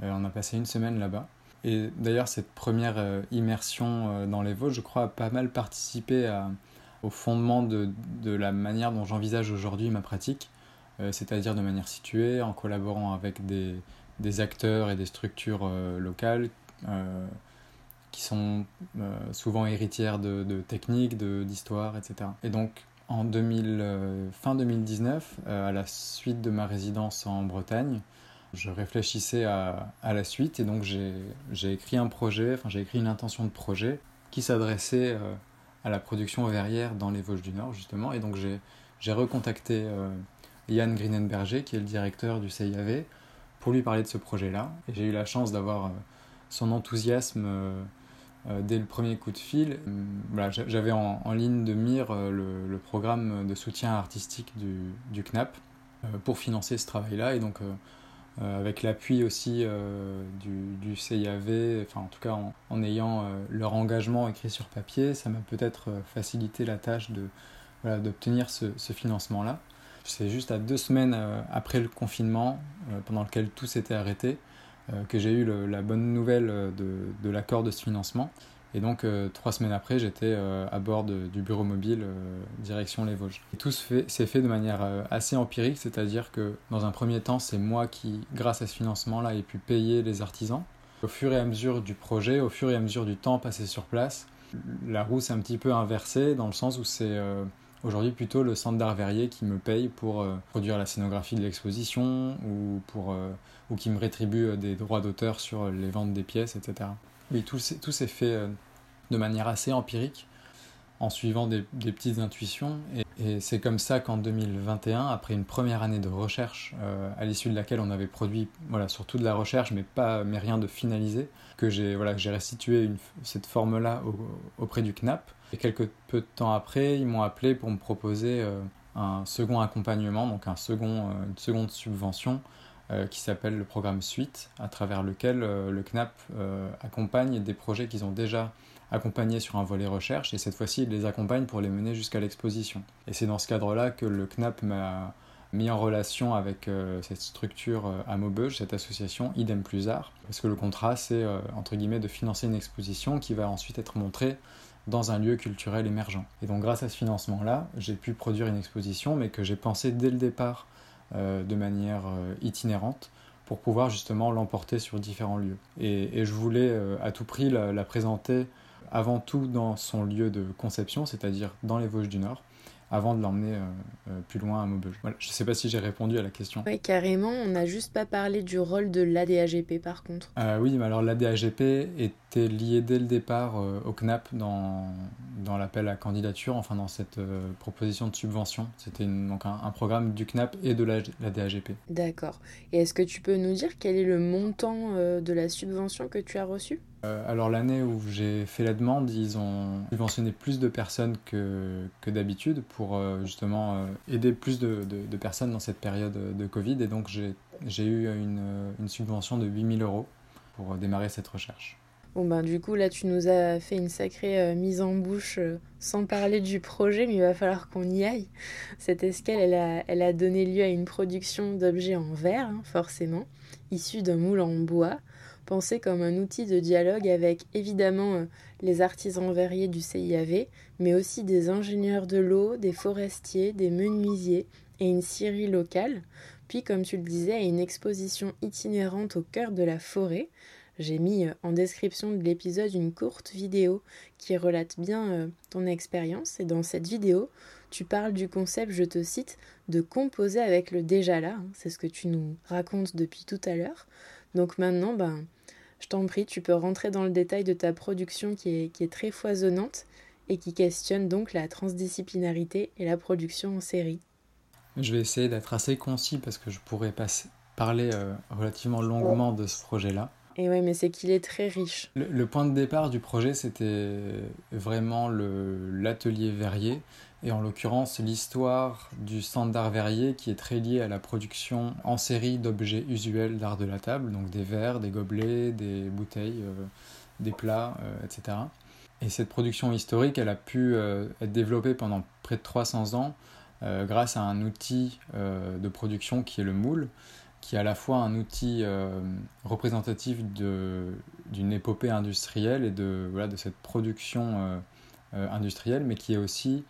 on a passé une semaine là-bas. Et d'ailleurs, cette première immersion dans les Vosges, je crois, a pas mal participé au fondement de, la manière dont j'envisage aujourd'hui ma pratique, euh, c'est-à-dire de manière située, en collaborant avec des, des acteurs et des structures euh, locales euh, qui sont souvent héritières de, de techniques, d'histoire, etc. Et donc, en 2000, fin 2019, à la suite de ma résidence en Bretagne, je réfléchissais à, à la suite et donc j'ai écrit un projet, enfin j'ai écrit une intention de projet qui s'adressait à la production verrière dans les Vosges du Nord, justement. Et donc j'ai recontacté euh, Yann Greenenberger, qui est le directeur du CIAV, pour lui parler de ce projet-là. Et j'ai eu la chance d'avoir euh, son enthousiasme euh, dès le premier coup de fil. Voilà, J'avais en, ligne de mire le, programme de soutien artistique du, du CNAP pour financer ce travail-là. Et donc euh, avec l'appui aussi euh, du, CIAV, enfin en tout cas en, ayant euh, leur engagement écrit sur papier, ça m'a peut-être facilité la tâche de d'obtenir ce, financement-là. C'est juste à deux semaines après le confinement, pendant lequel tout s'était arrêté, que j'ai eu la bonne nouvelle de, l'accord de ce financement. Et donc, euh, trois semaines après, j'étais euh, à bord du bureau mobile euh, direction les Vosges. Et tout s'est fait, fait, de manière assez empirique, c'est-à-dire que dans un premier temps, c'est moi qui, grâce à ce financement-là, ai pu payer les artisans. Au fur et à mesure du projet, au fur et à mesure du temps passé sur place, la roue s'est un petit peu inversée dans le sens où c'est aujourd'hui plutôt le centre d'art verrier qui me paye pour produire la scénographie de l'exposition ou, pour, ou qui me rétribue des droits d'auteur sur les ventes des pièces, etc. Oui, tout, s'est fait de manière assez empirique en suivant des, petites intuitions. Et, c'est comme ça qu'en 2021, après une première année de recherche, euh, à l'issue de laquelle on avait produit voilà, surtout de la recherche, mais, pas, mais rien de finalisé, que j'ai voilà, restitué cette forme-là auprès du CNAP. Et quelques peu de temps après, ils m'ont appelé pour me proposer euh, un second accompagnement, donc un second, euh, une seconde subvention qui s'appelle le programme Suite, à travers lequel le CNAP accompagne des projets qu'ils ont déjà accompagnés sur un volet recherche, et cette fois-ci, il les accompagne pour les mener jusqu'à l'exposition. Et c'est dans ce cadre-là que le CNAP m'a mis en relation avec euh, cette structure euh, à Maubeuge, cette association Idem Plus Art, parce que le contrat, c'est, euh, entre guillemets, de financer une exposition qui va ensuite être montrée dans un lieu culturel émergent. Et donc grâce à ce financement-là, j'ai pu produire une exposition, mais que j'ai pensé dès le départ de manière itinérante pour pouvoir justement l'emporter sur différents lieux. Et, je voulais à tout prix la présenter avant tout dans son lieu de conception, c'est-à-dire dans les Vosges du Nord, avant de l'emmener euh, euh, plus loin à Maubeuge. Voilà. Je ne sais pas si j'ai répondu à la question. Oui, carrément. On n'a juste pas parlé du rôle de l'ADAGP par contre. Euh, oui, mais alors l'ADAGP était lié dès le départ au CNAP dans, dans l'appel à candidature, enfin dans cette proposition de subvention. C'était donc un, un, programme du CNAP et de l'ADAGP. D'accord. Et est-ce que tu peux nous dire quel est le montant de la subvention que tu as reçue? Alors l'année où j'ai fait la demande, ils ont subventionné plus de personnes que, d'habitude pour euh, justement euh, aider plus de, personnes dans cette période de Covid. Et donc j'ai eu une, subvention de 8000 euros pour démarrer cette recherche. Bon ben du coup là tu nous as fait une sacrée mise en bouche sans parler du projet mais il va falloir qu'on y aille. Cette escale elle a, elle a donné lieu à une production d'objets en verre hein, forcément, issus d'un moule en bois pensé comme un outil de dialogue avec évidemment euh, les artisans verriers du CIAV, mais aussi des ingénieurs de l'eau, des forestiers, des menuisiers et une scierie locale, puis comme tu le disais, une exposition itinérante au cœur de la forêt. J'ai mis euh, en description de l'épisode une courte vidéo qui relate bien euh, ton expérience et dans cette vidéo, tu parles du concept, je te cite, de composer avec le déjà là, hein. c'est ce que tu nous racontes depuis tout à l'heure. Donc maintenant, ben, je t'en prie, tu peux rentrer dans le détail de ta production qui est, qui est très foisonnante et qui questionne donc la transdisciplinarité et la production en série. Je vais essayer d'être assez concis parce que je pourrais passer, parler euh, relativement longuement de ce projet-là. Et oui, mais c'est qu'il est très riche. Le, point de départ du projet, c'était vraiment l'atelier verrier et en l'occurrence l'histoire du standard verrier qui est très lié à la production en série d'objets usuels d'art de la table, donc des verres, des gobelets, des bouteilles, euh, des plats, euh, etc. Et cette production historique, elle a pu euh, être développée pendant près de 300 ans grâce à un outil de production qui est le moule, qui est à la fois un outil représentatif d'une épopée industrielle et de, voilà, de cette production industrielle, mais qui est aussi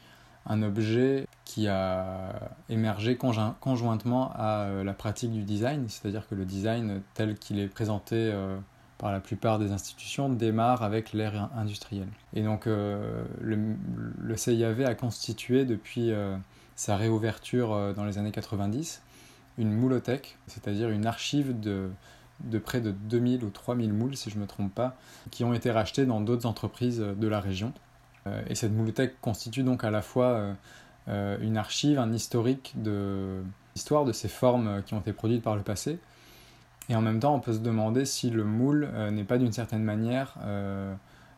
un objet qui a émergé conjointement à euh, la pratique du design, c'est-à-dire que le design tel qu'il est présenté euh, par la plupart des institutions démarre avec l'ère industrielle. Et donc euh, le, CIAV a constitué depuis sa réouverture dans les années 90 une moulothèque, c'est-à-dire une archive de, près de 2000 ou 3000 moules, si je ne me trompe pas, qui ont été rachetés dans d'autres entreprises de la région. Euh, et cette bibliothèque constitue donc à la fois euh, euh, une archive, un historique de l'histoire de ces formes qui ont été produites par le passé. Et en même temps, on peut se demander si le moule n'est pas d'une certaine manière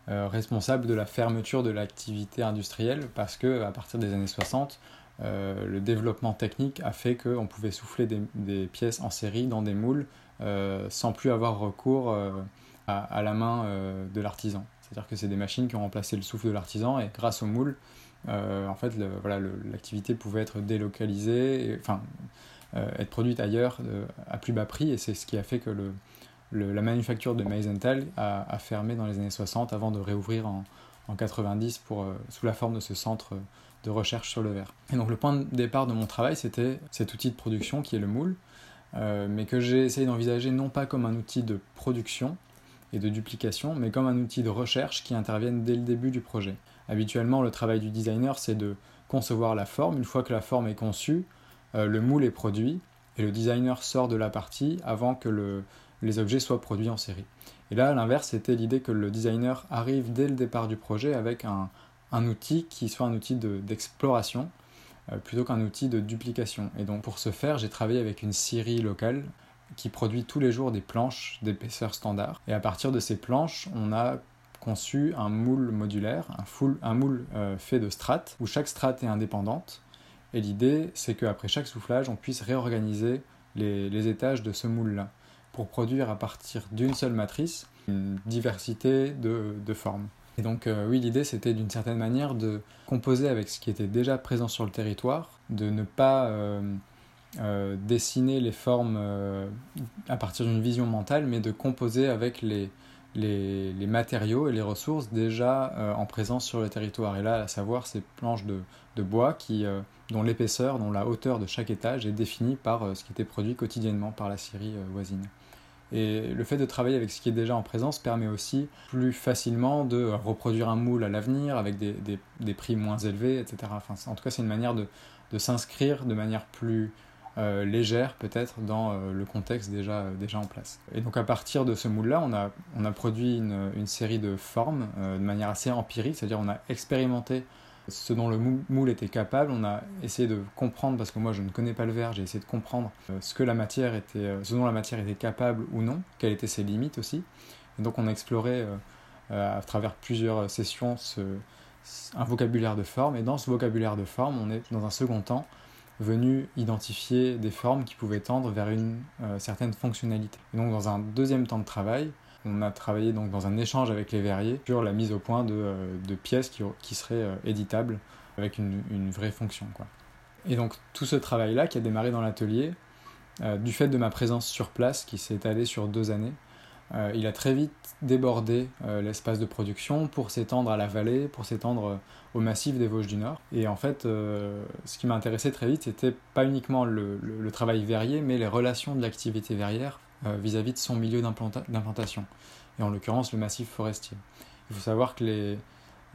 responsable de la fermeture de l'activité industrielle, parce que à partir des années 60, le développement technique a fait qu'on pouvait souffler des, pièces en série dans des moules sans plus avoir recours à, la main de l'artisan. C'est-à-dire que c'est des machines qui ont remplacé le souffle de l'artisan et grâce au moule, euh, en fait, l'activité pouvait être délocalisée, enfin, euh, être produite ailleurs euh, à plus bas prix et c'est ce qui a fait que la manufacture de Meisenthal a, fermé dans les années 60 avant de réouvrir en, en 90 pour, sous la forme de ce centre de recherche sur le verre. Et donc le point de départ de mon travail, c'était cet outil de production qui est le moule, mais que j'ai essayé d'envisager non pas comme un outil de production, et de duplication, mais comme un outil de recherche qui intervienne dès le début du projet. Habituellement, le travail du designer, c'est de, concevoir la forme. Une fois que la forme est conçue, le moule est produit et le designer sort de la partie avant que les objets soient produits en série. Et là, l'inverse, c'était l'idée que le designer arrive dès le départ du projet avec un, outil qui soit un outil d'exploration euh, plutôt qu'un outil de duplication. Et donc pour ce faire, j'ai travaillé avec une scierie locale qui produit tous les jours des planches d'épaisseur standard. Et à partir de ces planches, on a conçu un moule modulaire, un, moule euh, fait de strates, où chaque strate est indépendante. Et l'idée, c'est qu'après chaque soufflage, on puisse réorganiser les étages de ce moule-là pour produire à partir d'une seule matrice une diversité de, formes. Et donc euh, oui, l'idée c'était d'une certaine manière de composer avec ce qui était déjà présent sur le territoire, de ne pas euh, euh, dessiner les formes à partir d'une vision mentale, mais de composer avec les, les, matériaux et les ressources déjà en présence sur le territoire. Et là, à savoir ces planches de, bois qui, dont l'épaisseur, dont la hauteur de chaque étage est définie par ce qui était produit quotidiennement par la scierie voisine. Et le fait de travailler avec ce qui est déjà en présence permet aussi plus facilement de reproduire un moule à l'avenir avec des, des, prix moins élevés, etc. En tout cas, c'est une manière de, de s'inscrire de manière plus euh, légère peut-être dans euh, le contexte déjà, déjà en place. Et donc à partir de ce moule-là, on a, on a produit une, une série de formes euh, de manière assez empirique, c'est-à-dire on a expérimenté ce dont le moule était capable. On a essayé de comprendre, parce que moi je ne connais pas le verre, j'ai essayé de comprendre euh, ce que la matière était, euh, dont la matière était capable ou non, quelles étaient ses limites aussi. Et donc on a exploré euh, à travers plusieurs sessions un vocabulaire de forme. Et dans ce vocabulaire de forme, on est dans un second temps venu identifier des formes qui pouvaient tendre vers une certaine fonctionnalité. Et donc dans un deuxième temps de travail, on a travaillé donc dans un échange avec les verriers sur la mise au point de, euh, pièces qui, seraient euh, éditables avec une, vraie fonction. Quoi. Et donc tout ce travail-là qui a démarré dans l'atelier, euh, du fait de ma présence sur place qui s'est étalée sur deux années, il a très vite débordé l'espace de production pour s'étendre à la vallée, pour s'étendre au massif des Vosges du Nord. Et en fait, ce qui m'a intéressé très vite, c'était pas uniquement le, travail verrier, mais les relations de l'activité verrière euh, vis-à-vis de son milieu d'implantation, et en l'occurrence le massif forestier. Il faut savoir que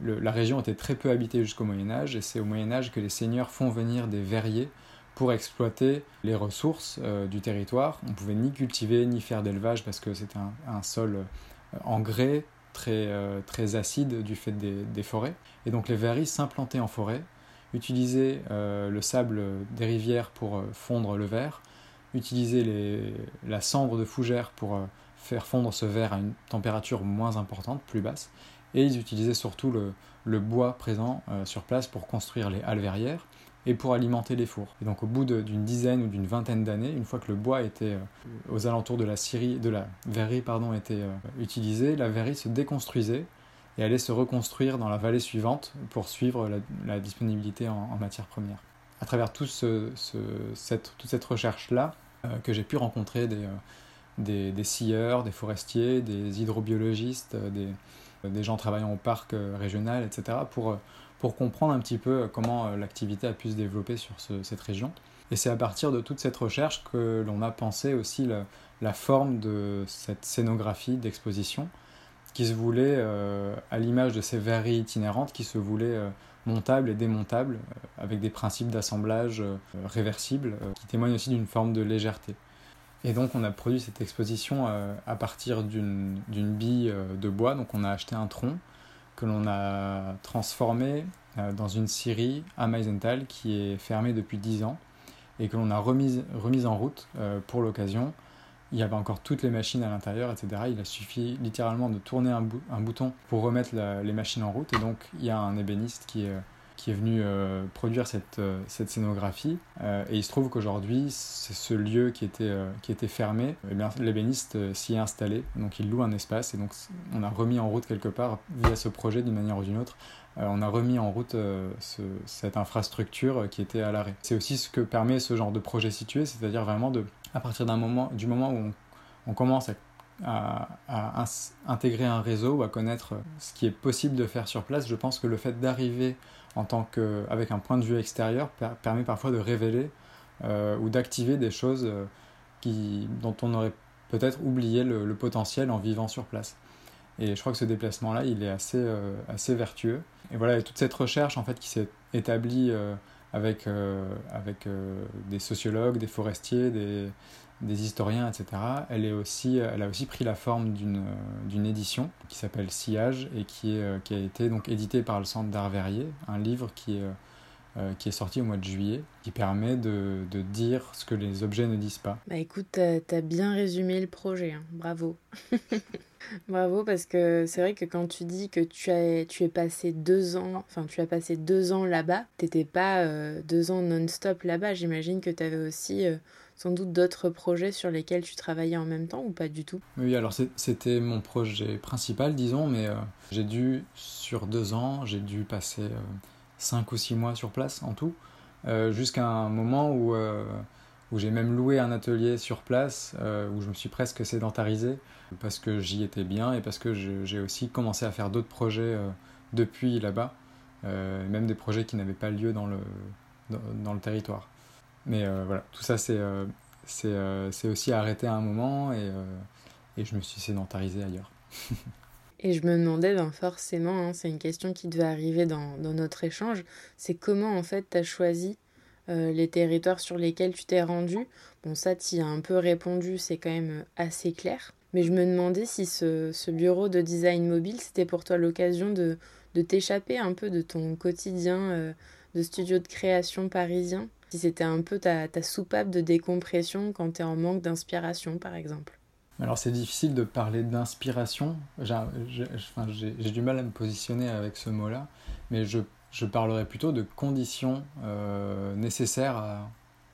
la région était très peu habitée jusqu'au Moyen Âge, et c'est au Moyen Âge que les seigneurs font venir des verriers pour exploiter les ressources euh, du territoire. On ne pouvait ni cultiver ni faire d'élevage parce que c'était un, sol euh, en grès très, très acide du fait des, forêts. Et donc les verriers s'implantaient en forêt, utilisaient le sable des rivières pour fondre le verre, utiliser les, la cendre de fougère pour euh, faire fondre ce verre à une température moins importante, plus basse, et ils utilisaient surtout le, bois présent euh, sur place pour construire les halles verrières et pour alimenter les fours. Et donc au bout d'une dizaine ou d'une vingtaine d'années, une fois que le bois était euh, aux alentours de la, scierie, de la verrerie pardon, était utilisé, la verrerie se déconstruisait et allait se reconstruire dans la vallée suivante pour suivre la, disponibilité en, matières premières. À travers toute cette recherche-là, euh, que j'ai pu rencontrer des, euh, des, des, scieurs, des forestiers, des hydrobiologistes, euh, des, des gens travaillant au parc régional, etc., pour, pour comprendre un petit peu comment l'activité a pu se développer sur cette région. Et c'est à partir de toute cette recherche que l'on a pensé aussi la, forme de cette scénographie d'exposition qui se voulait, à l'image de ces verreries itinérantes, qui se voulait montables et démontables, euh, avec des principes d'assemblage euh, réversibles, euh, qui témoignent aussi d'une forme de légèreté. Et donc on a produit cette exposition à partir d'une bille de bois, donc on a acheté un tronc que l'on a transformé dans une scierie à Meisenthal qui est fermée depuis 10 ans et que l'on a remise, remise en route pour l'occasion. Il y avait encore toutes les machines à l'intérieur, etc. Il a suffi littéralement de tourner un, bouton pour remettre les machines en route. Et donc il y a un ébéniste qui est qui est venu euh, produire cette, euh, cette scénographie. Euh, et il se trouve qu'aujourd'hui, c'est ce lieu qui était, qui était fermé, eh bien, l'ébéniste s'y est installé, donc il loue un espace, et donc on a remis en route quelque part, via ce projet d'une manière ou d'une autre, on a remis en route cette infrastructure qui était à l'arrêt. C'est aussi ce que permet ce genre de projet situé, c'est-à-dire vraiment de, à partir d'un moment, du moment où on, commence à à, à, intégrer un réseau ou à connaître ce qui est possible de faire sur place, je pense que le fait d'arriver en tant que, avec un point de vue extérieur permet parfois de révéler euh, ou d'activer des choses euh, qui, dont on aurait peut-être oublié le, potentiel en vivant sur place. Et je crois que ce déplacement-là, il est assez, assez vertueux. Et voilà, toute cette recherche en fait qui s'est établie avec, avec des sociologues, des forestiers, des, des historiens, etc., elle, est aussi, elle a aussi pris la forme d'une édition qui s'appelle Sillage et qui, est, qui a été donc édité par le Centre d'Art Verrier, un livre qui est, euh, qui est sorti au mois de juillet, qui permet de, de, dire ce que les objets ne disent pas. Bah écoute, t'as as bien résumé le projet, hein. bravo. bravo parce que c'est vrai que quand tu dis que tu, as, tu es passé deux ans, enfin tu as passé deux ans là-bas, t'étais pas euh, deux ans non-stop là-bas, j'imagine que tu avais aussi... Euh, sans doute d'autres projets sur lesquels tu travaillais en même temps ou pas du tout? Oui, alors c'était mon projet principal, disons, mais j'ai dû, sur deux ans, j'ai dû passer euh, cinq ou six mois sur place en tout, euh, jusqu'à un moment où, où j'ai même loué un atelier sur place, où je me suis presque sédentarisé, parce que j'y étais bien et parce que j'ai aussi commencé à faire d'autres projets depuis là-bas, même des projets qui n'avaient pas lieu dans le, dans le territoire. Mais euh, voilà, tout ça, c'est euh, euh, c'est aussi arrêté à un moment et, et je me suis sédentarisé ailleurs. Et je me demandais, ben forcément, hein, c'est une question qui devait arriver dans, dans notre échange, c'est comment en fait tu as choisi les territoires sur lesquels tu t'es rendu? Bon, ça, tu as un peu répondu, c'est quand même assez clair. Mais je me demandais si ce, ce bureau de design mobile, c'était pour toi l'occasion de, de t'échapper un peu de ton quotidien de studio de création parisien? Si c'était un peu ta, ta soupape de décompression quand tu es en manque d'inspiration, par exemple. Alors c'est difficile de parler d'inspiration. J'ai du mal à me positionner avec ce mot-là, mais je, je, parlerai plutôt de conditions euh, nécessaires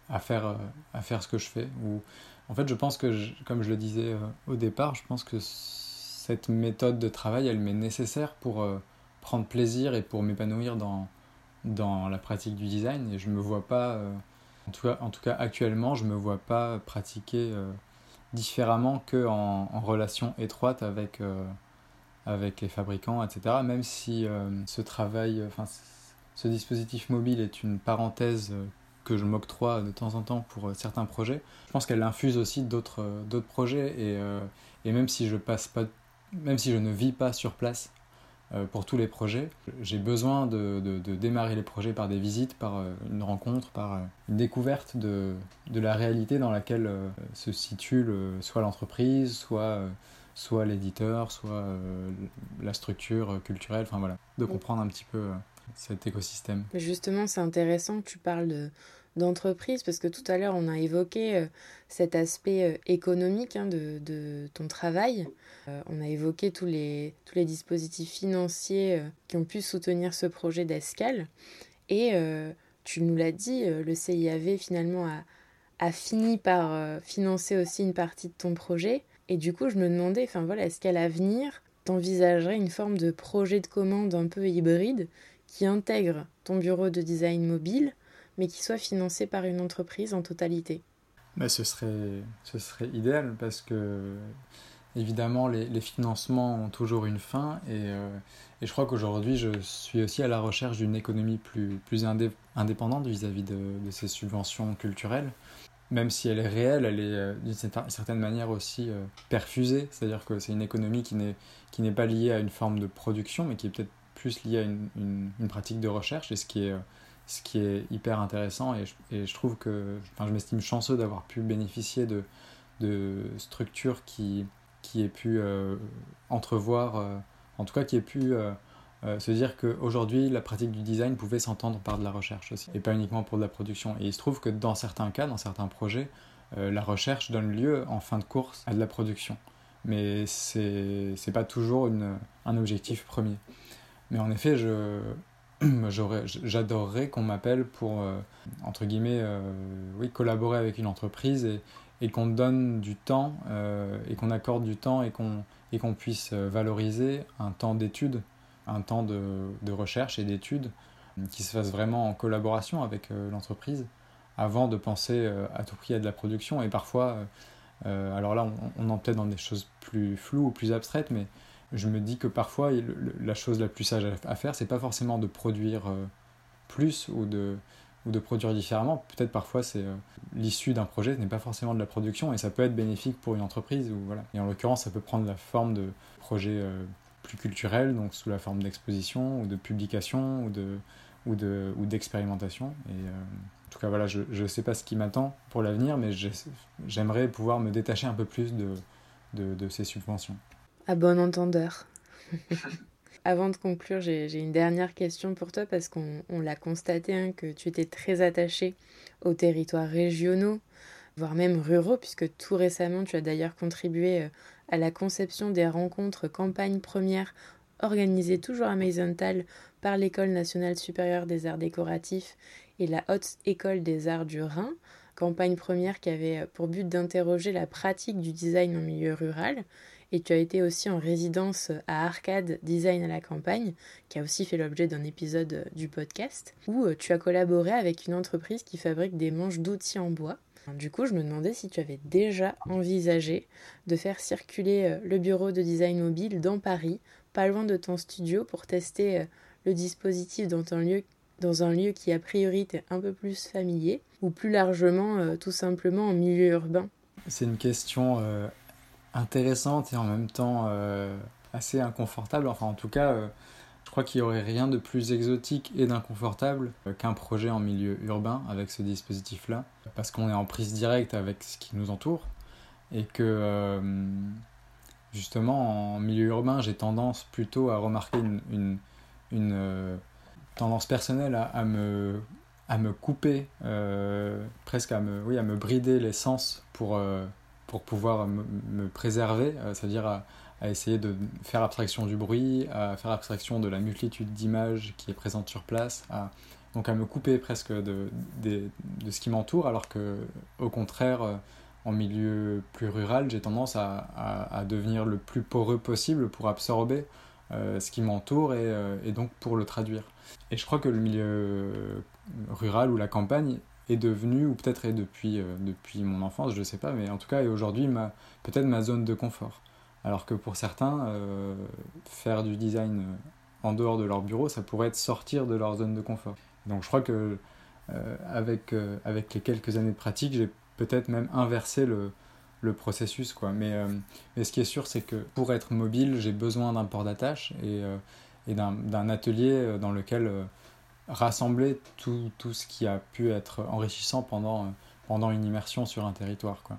à, faire, à faire ce que je fais. Ou, en fait, je pense que, comme je le disais euh, au départ, je pense que cette méthode de travail, elle m'est nécessaire pour euh, prendre plaisir et pour m'épanouir dans, dans la pratique du design et je me vois pas, en, tout cas, en tout cas actuellement, je me vois pas pratiquer différemment que en, relation étroite avec, euh, avec les fabricants, etc. Même si ce travail, enfin ce dispositif mobile est une parenthèse que je m'octroie de temps en temps pour certains projets, je pense qu'elle infuse aussi d'autres d'autres projets et, et même si je passe pas même si je ne vis pas sur place euh, pour tous les projets. J'ai besoin de, de, démarrer les projets par des visites, par euh, une rencontre, par euh, une découverte de, de la réalité dans laquelle se situe soit l'entreprise, soit, soit l'éditeur, soit la structure culturelle, enfin voilà, de comprendre un petit peu cet écosystème. Justement, c'est intéressant que tu parles de, d'entreprise, parce que tout à l'heure, on a évoqué euh, cet aspect euh, économique hein, de, ton travail. Euh, on a évoqué tous les, tous les dispositifs financiers qui ont pu soutenir ce projet d'escale. Et tu nous l'as dit, le CIAV finalement a, a fini par financer aussi une partie de ton projet. Et du coup, je me demandais, enfin voilà, est-ce qu'à l'avenir, t'envisagerais une forme de projet de commande un peu hybride qui intègre ton bureau de design mobile mais qui soit financé par une entreprise en totalité bah, ce, serait, ce serait idéal parce que évidemment les, financements ont toujours une fin et, euh, et je crois qu'aujourd'hui je suis aussi à la recherche d'une économie plus, plus indépendante vis-à-vis de, ces subventions culturelles. Même si elle est réelle, elle est euh, d'une certaine manière aussi euh, perfusée, c'est-à-dire que c'est une économie qui n'est, qui n'est pas liée à une forme de production, mais qui est peut-être plus liée à une, une, une pratique de recherche, et ce qui est ce qui est hyper intéressant et je, trouve que je m'estime chanceux d'avoir pu bénéficier de, de structures qui, qui aient pu euh, entrevoir, euh, en tout cas qui aient pu euh, se dire qu'aujourd'hui la pratique du design pouvait s'entendre par de la recherche aussi et pas uniquement pour de la production. Et il se trouve que dans certains cas, dans certains projets, la recherche donne lieu en fin de course à de la production. Mais c'est pas toujours une, un objectif premier. Mais en effet, je, j'adorerais qu'on m'appelle pour, euh, entre guillemets, euh, oui, collaborer avec une entreprise et, et qu'on donne du temps euh, et qu'on accorde du temps et qu'on qu'on puisse valoriser un temps d'étude, un temps de, de recherche et d'étude qui se fasse vraiment en collaboration avec l'entreprise avant de penser à tout prix à de la production. Et parfois, alors là, on, on peut-être dans des choses plus floues ou plus abstraites, mais je me dis que parfois la chose la plus sage à faire, c'est pas forcément de produire euh, plus ou de, produire différemment. Peut-être parfois c'est l'issue d'un projet n'est pas forcément de la production et ça peut être bénéfique pour une entreprise. Ou, voilà. Et en l'occurrence, ça peut prendre la forme de projets plus culturels, donc sous la forme d'exposition ou de publication ou de ou de ou d'expérimentation. Et en tout cas, voilà, je ne sais pas ce qui m'attend pour l'avenir, mais j'aimerais pouvoir me détacher un peu plus de ces subventions. À bon entendeur. Avant de conclure, j'ai une dernière question pour toi parce qu'on l'a constaté hein, que tu étais très attaché aux territoires régionaux, voire même ruraux, puisque tout récemment tu as d'ailleurs contribué euh, à la conception des rencontres campagne première organisées toujours à Maisontal par l'École nationale supérieure des arts décoratifs et la Haute École des arts du Rhin, campagne première qui avait euh, pour but d'interroger la pratique du design en milieu rural et tu as été aussi en résidence à Arcade Design à la campagne, qui a aussi fait l'objet d'un épisode du podcast, où euh, tu as collaboré avec une entreprise qui fabrique des manches d'outils en bois. Du coup, je me demandais si tu avais déjà envisagé de faire circuler euh, le bureau de design mobile dans Paris, pas loin de ton studio, pour tester euh, le dispositif dans un lieu, dans un lieu qui a priori est un peu plus familier, ou plus largement tout simplement en milieu urbain. C'est une question intéressante et en même temps euh, assez inconfortable. Enfin, en tout cas, euh, je crois qu'il n'y aurait rien de plus exotique et d'inconfortable euh, qu'un projet en milieu urbain avec ce dispositif-là, parce qu'on est en prise directe avec ce qui nous entoure et que justement en milieu urbain, j'ai tendance plutôt à remarquer une, une, tendance personnelle à, me à me couper, presque à me, oui, à me brider les sens pour, pour pouvoir me, préserver, euh, c'est-à-dire à, essayer de faire abstraction du bruit, à faire abstraction de la multitude d'images qui est présente sur place, donc à me couper presque de, de, de ce qui m'entoure, alors que au contraire, euh, en milieu plus rural, j'ai tendance à, à, devenir le plus poreux possible pour absorber euh, ce qui m'entoure et, et, donc pour le traduire. Et je crois que le milieu rural ou la campagne est devenu, ou peut-être est depuis, euh, depuis mon enfance, je ne sais pas, mais en tout cas est aujourd'hui peut-être ma zone de confort. Alors que pour certains, euh, faire du design en dehors de leur bureau, ça pourrait être sortir de leur zone de confort. Donc je crois que euh, avec, avec les quelques années de pratique, j'ai peut-être même inversé le, le processus. Quoi. Mais, mais ce qui est sûr, c'est que pour être mobile, j'ai besoin d'un port d'attache et, et d'un atelier dans lequel rassembler tout, tout, ce qui a pu être enrichissant pendant, pendant une immersion sur un territoire. Quoi.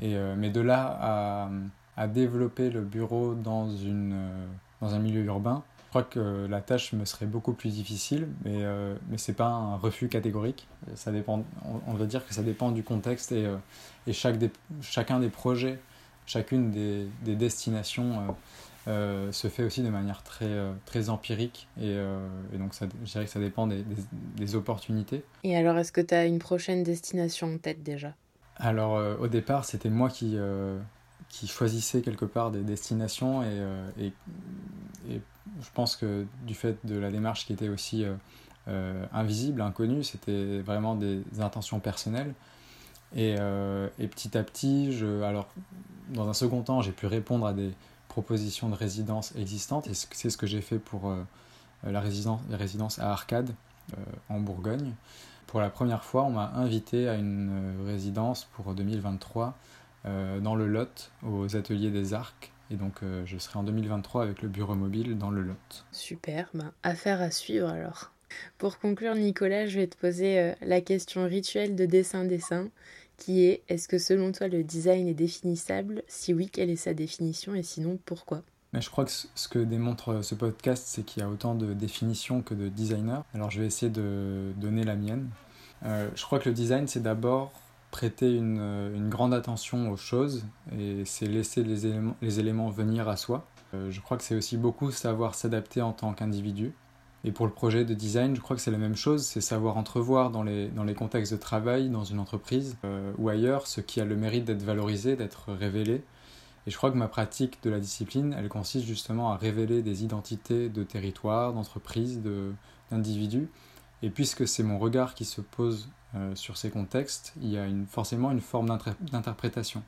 Et, euh, mais de là à, à, développer le bureau dans, une, euh, dans un milieu urbain, je crois que la tâche me serait beaucoup plus difficile, mais, euh, mais ce n'est pas un refus catégorique. Ça dépend, on, on, va dire que ça dépend du contexte et, et chaque des, chacun des projets, chacune des, des destinations euh, se fait aussi de manière très, euh, très empirique et, euh, et, donc ça, je dirais que ça dépend des, des, opportunités. Et alors est-ce que tu as une prochaine destination en tête déjà? Alors au départ c'était moi qui, qui choisissais quelque part des destinations et, et, et, je pense que du fait de la démarche qui était aussi invisible, inconnue, c'était vraiment des intentions personnelles. Et, et, petit à petit, je, alors, dans un second temps, j'ai pu répondre à des, propositions de résidence existantes, et c'est ce que j'ai fait pour euh, la, résidence, résidence à Arcade, euh, en Bourgogne. Pour la première fois, on m'a invité à une euh, résidence pour 2023 dans le Lot, aux Ateliers des Arcs, et donc je serai en 2023 avec le bureau mobile dans le Lot. Super, ben, affaire à suivre alors. Pour conclure, Nicolas, je vais te poser la question rituelle de dessin-dessin qui est est-ce que selon toi le design est définissable? Si oui, quelle est sa définition? Et sinon pourquoi? Mais je crois que ce que démontre ce podcast, c'est qu'il y a autant de définitions que de designers. Alors je vais essayer de donner la mienne. Euh, je crois que le design, c'est d'abord prêter une, une, grande attention aux choses et c'est laisser les éléments, les éléments venir à soi. Euh, je crois que c'est aussi beaucoup savoir s'adapter en tant qu'individu. Et pour le projet de design, je crois que c'est la même chose, c'est savoir entrevoir dans les, dans les contextes de travail, dans une entreprise euh, ou ailleurs, ce qui a le mérite d'être valorisé, d'être révélé. Et je crois que ma pratique de la discipline, elle consiste justement à révéler des identités de territoire, d'entreprise, d'individus. Et puisque c'est mon regard qui se pose euh, sur ces contextes, il y a forcément une forme d'interprétation.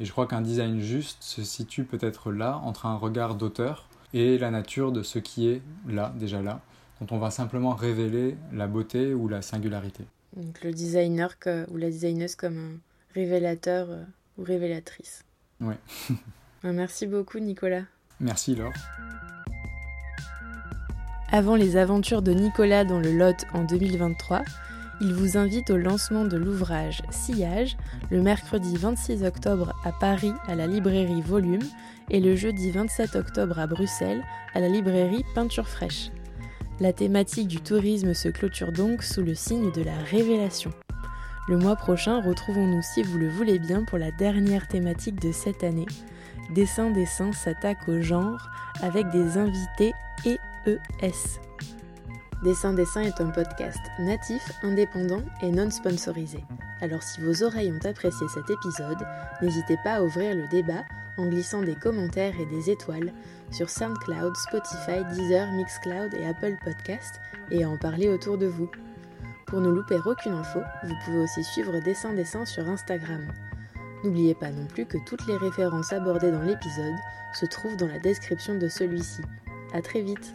Et je crois qu'un design juste se situe peut-être là, entre un regard d'auteur, et la nature de ce qui est là, déjà là, dont on va simplement révéler la beauté ou la singularité. Donc le designer ou la designeuse comme un révélateur euh, ou révélatrice. Oui. Ben, merci beaucoup Nicolas. Merci Laure. Avant les aventures de Nicolas dans le Lot en 2023, il vous invite au lancement de l'ouvrage Sillage le mercredi 26 octobre à Paris à la librairie Volume et le jeudi 27 octobre à Bruxelles à la librairie Peinture Fraîche. La thématique du tourisme se clôture donc sous le signe de la révélation. Le mois prochain, retrouvons-nous si vous le voulez bien pour la dernière thématique de cette année. Dessin Dessin s'attaque au genre avec des invités EES. Dessin Dessin est un podcast natif, indépendant et non sponsorisé. Alors si vos oreilles ont apprécié cet épisode, n'hésitez pas à ouvrir le débat en glissant des commentaires et des étoiles sur SoundCloud, Spotify, Deezer, Mixcloud et Apple Podcast et à en parler autour de vous. Pour ne louper aucune info, vous pouvez aussi suivre Dessin Dessin sur Instagram. N'oubliez pas non plus que toutes les références abordées dans l'épisode se trouvent dans la description de celui-ci. A très vite